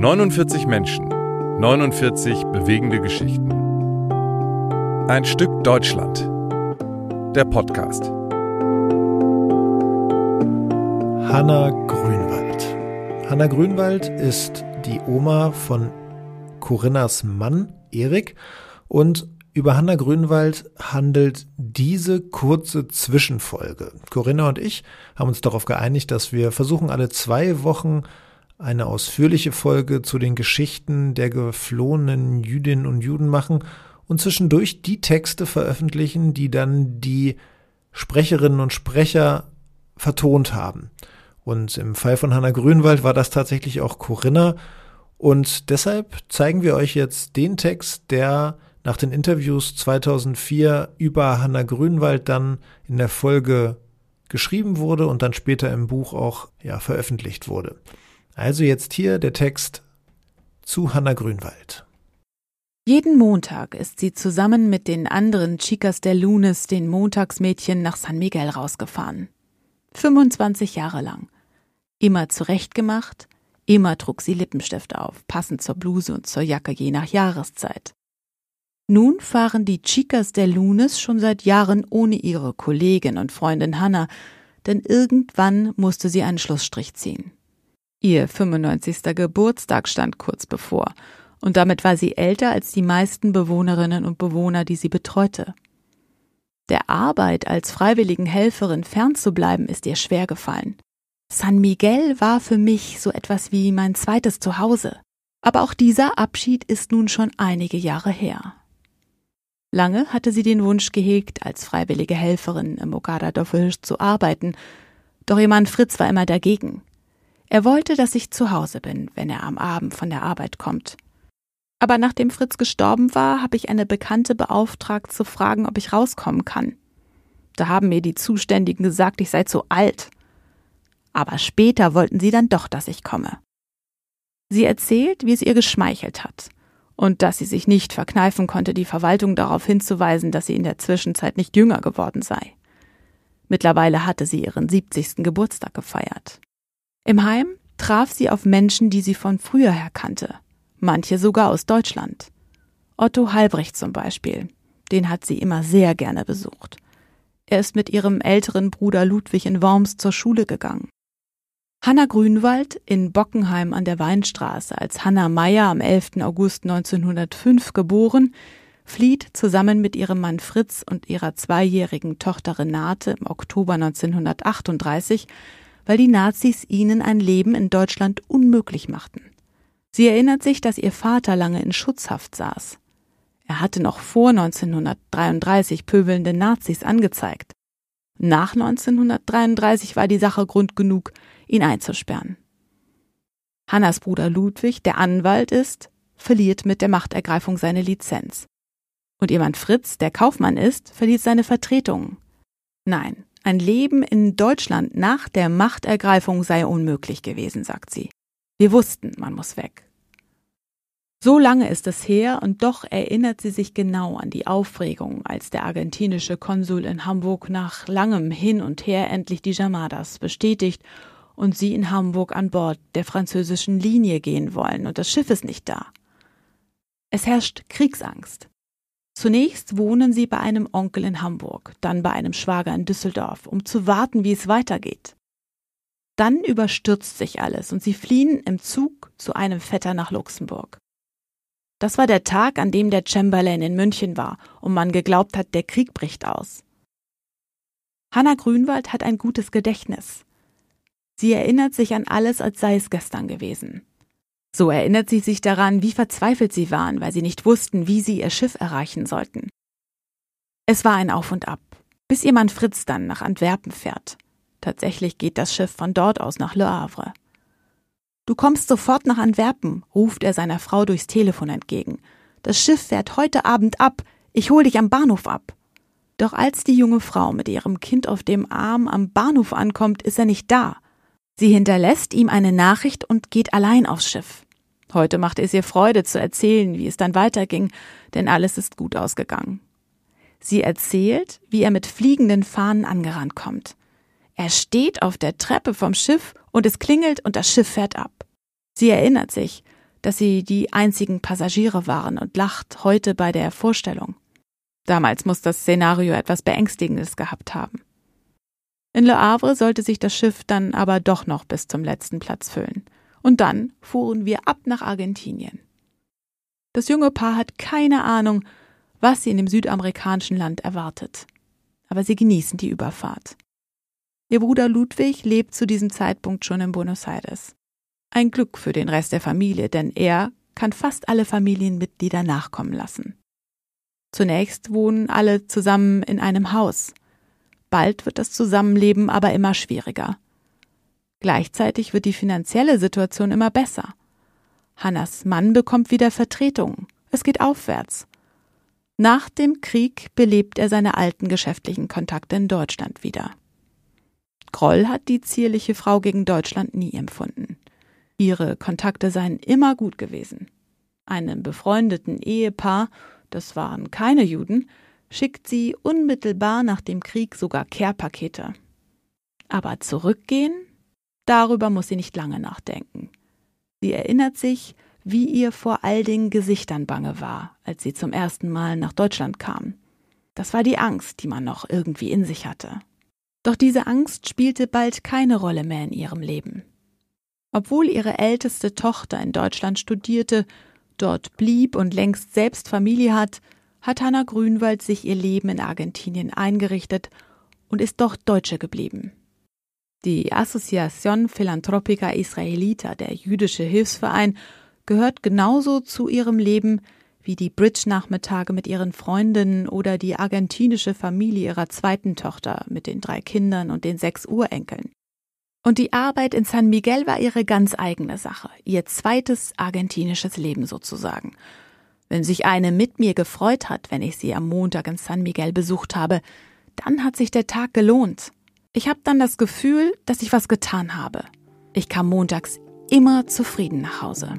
Neunundvierzig Menschen, 49 bewegende Geschichten. Ein Stück Deutschland. Der Podcast. Hanna Grünwald. Hanna Grünwald ist die Oma von Corinnas Mann, Erik, und über Hanna Grünwald handelt diese kurze Zwischenfolge. Corinna und ich haben uns darauf geeinigt, dass wir versuchen, alle zwei Wochen eine ausführliche Folge zu den Geschichten der geflohenen Jüdinnen und Juden machen und zwischendurch die Texte veröffentlichen, die dann die Sprecherinnen und Sprecher vertont haben. Und im Fall von Hanna Grünwald war das tatsächlich auch Corinna. Und deshalb zeigen wir euch jetzt den Text, der nach den Interviews 2004 über Hanna Grünwald dann in der Folge geschrieben wurde und dann später im Buch auch ja, veröffentlicht wurde. Also jetzt hier der Text zu Hanna Grünwald. Jeden Montag ist sie zusammen mit den anderen Chicas der Lunes, den Montagsmädchen, nach San Miguel rausgefahren. 25 Jahre lang. Immer zurechtgemacht, immer trug sie Lippenstift auf, passend zur Bluse und zur Jacke je nach Jahreszeit. Nun fahren die Chicas der Lunes schon seit Jahren ohne ihre Kollegin und Freundin Hannah, denn irgendwann musste sie einen Schlussstrich ziehen. Ihr 95. Geburtstag stand kurz bevor, und damit war sie älter als die meisten Bewohnerinnen und Bewohner, die sie betreute. Der Arbeit als freiwilligen Helferin fernzubleiben ist ihr schwer gefallen. San Miguel war für mich so etwas wie mein zweites Zuhause. Aber auch dieser Abschied ist nun schon einige Jahre her. Lange hatte sie den Wunsch gehegt, als freiwillige Helferin im Ogadadorf zu arbeiten, doch ihr Mann Fritz war immer dagegen. Er wollte, dass ich zu Hause bin, wenn er am Abend von der Arbeit kommt. Aber nachdem Fritz gestorben war, habe ich eine Bekannte beauftragt, zu fragen, ob ich rauskommen kann. Da haben mir die Zuständigen gesagt, ich sei zu alt aber später wollten sie dann doch, dass ich komme. Sie erzählt, wie es ihr geschmeichelt hat und dass sie sich nicht verkneifen konnte, die Verwaltung darauf hinzuweisen, dass sie in der Zwischenzeit nicht jünger geworden sei. Mittlerweile hatte sie ihren 70. Geburtstag gefeiert. Im Heim traf sie auf Menschen, die sie von früher her kannte, manche sogar aus Deutschland. Otto Halbrecht zum Beispiel, den hat sie immer sehr gerne besucht. Er ist mit ihrem älteren Bruder Ludwig in Worms zur Schule gegangen. Hanna Grünwald in Bockenheim an der Weinstraße als Hanna Meyer am 11. August 1905 geboren, flieht zusammen mit ihrem Mann Fritz und ihrer zweijährigen Tochter Renate im Oktober 1938, weil die Nazis ihnen ein Leben in Deutschland unmöglich machten. Sie erinnert sich, dass ihr Vater lange in Schutzhaft saß. Er hatte noch vor 1933 pöbelnde Nazis angezeigt. Nach 1933 war die Sache Grund genug, ihn einzusperren. Hannas Bruder Ludwig, der Anwalt ist, verliert mit der Machtergreifung seine Lizenz. Und ihr Mann Fritz, der Kaufmann ist, verliert seine Vertretung. Nein, ein Leben in Deutschland nach der Machtergreifung sei unmöglich gewesen, sagt sie. Wir wussten, man muss weg. So lange ist es her und doch erinnert sie sich genau an die Aufregung, als der argentinische Konsul in Hamburg nach langem Hin und Her endlich die Jamadas bestätigt und sie in Hamburg an Bord der französischen Linie gehen wollen und das Schiff ist nicht da. Es herrscht Kriegsangst. Zunächst wohnen sie bei einem Onkel in Hamburg, dann bei einem Schwager in Düsseldorf, um zu warten, wie es weitergeht. Dann überstürzt sich alles und sie fliehen im Zug zu einem Vetter nach Luxemburg. Das war der Tag, an dem der Chamberlain in München war und man geglaubt hat, der Krieg bricht aus. Hanna Grünwald hat ein gutes Gedächtnis. Sie erinnert sich an alles, als sei es gestern gewesen. So erinnert sie sich daran, wie verzweifelt sie waren, weil sie nicht wussten, wie sie ihr Schiff erreichen sollten. Es war ein Auf und Ab, bis ihr Mann Fritz dann nach Antwerpen fährt. Tatsächlich geht das Schiff von dort aus nach Le Havre. Du kommst sofort nach Antwerpen, ruft er seiner Frau durchs Telefon entgegen. Das Schiff fährt heute Abend ab. Ich hol dich am Bahnhof ab. Doch als die junge Frau mit ihrem Kind auf dem Arm am Bahnhof ankommt, ist er nicht da. Sie hinterlässt ihm eine Nachricht und geht allein aufs Schiff. Heute macht es ihr Freude zu erzählen, wie es dann weiterging, denn alles ist gut ausgegangen. Sie erzählt, wie er mit fliegenden Fahnen angerannt kommt. Er steht auf der Treppe vom Schiff und es klingelt und das Schiff fährt ab. Sie erinnert sich, dass sie die einzigen Passagiere waren und lacht heute bei der Vorstellung. Damals muss das Szenario etwas Beängstigendes gehabt haben. In Le Havre sollte sich das Schiff dann aber doch noch bis zum letzten Platz füllen. Und dann fuhren wir ab nach Argentinien. Das junge Paar hat keine Ahnung, was sie in dem südamerikanischen Land erwartet. Aber sie genießen die Überfahrt. Ihr Bruder Ludwig lebt zu diesem Zeitpunkt schon in Buenos Aires. Ein Glück für den Rest der Familie, denn er kann fast alle Familienmitglieder nachkommen lassen. Zunächst wohnen alle zusammen in einem Haus. Bald wird das Zusammenleben aber immer schwieriger. Gleichzeitig wird die finanzielle Situation immer besser. Hannas Mann bekommt wieder Vertretung. Es geht aufwärts. Nach dem Krieg belebt er seine alten geschäftlichen Kontakte in Deutschland wieder. Groll hat die zierliche Frau gegen Deutschland nie empfunden. Ihre Kontakte seien immer gut gewesen. Einem befreundeten Ehepaar, das waren keine Juden, schickt sie unmittelbar nach dem Krieg sogar Care-Pakete. Aber zurückgehen? Darüber muss sie nicht lange nachdenken. Sie erinnert sich, wie ihr vor all den Gesichtern bange war, als sie zum ersten Mal nach Deutschland kam. Das war die Angst, die man noch irgendwie in sich hatte. Doch diese Angst spielte bald keine Rolle mehr in ihrem Leben. Obwohl ihre älteste Tochter in Deutschland studierte, dort blieb und längst selbst Familie hat, hat Hanna Grünwald sich ihr Leben in Argentinien eingerichtet und ist dort Deutsche geblieben. Die Associación Philanthropica Israelita, der jüdische Hilfsverein, gehört genauso zu ihrem Leben wie die Bridge-Nachmittage mit ihren Freundinnen oder die argentinische Familie ihrer zweiten Tochter mit den drei Kindern und den sechs Urenkeln. Und die Arbeit in San Miguel war ihre ganz eigene Sache, ihr zweites argentinisches Leben sozusagen. Wenn sich eine mit mir gefreut hat, wenn ich sie am Montag in San Miguel besucht habe, dann hat sich der Tag gelohnt. Ich habe dann das Gefühl, dass ich was getan habe. Ich kam montags immer zufrieden nach Hause.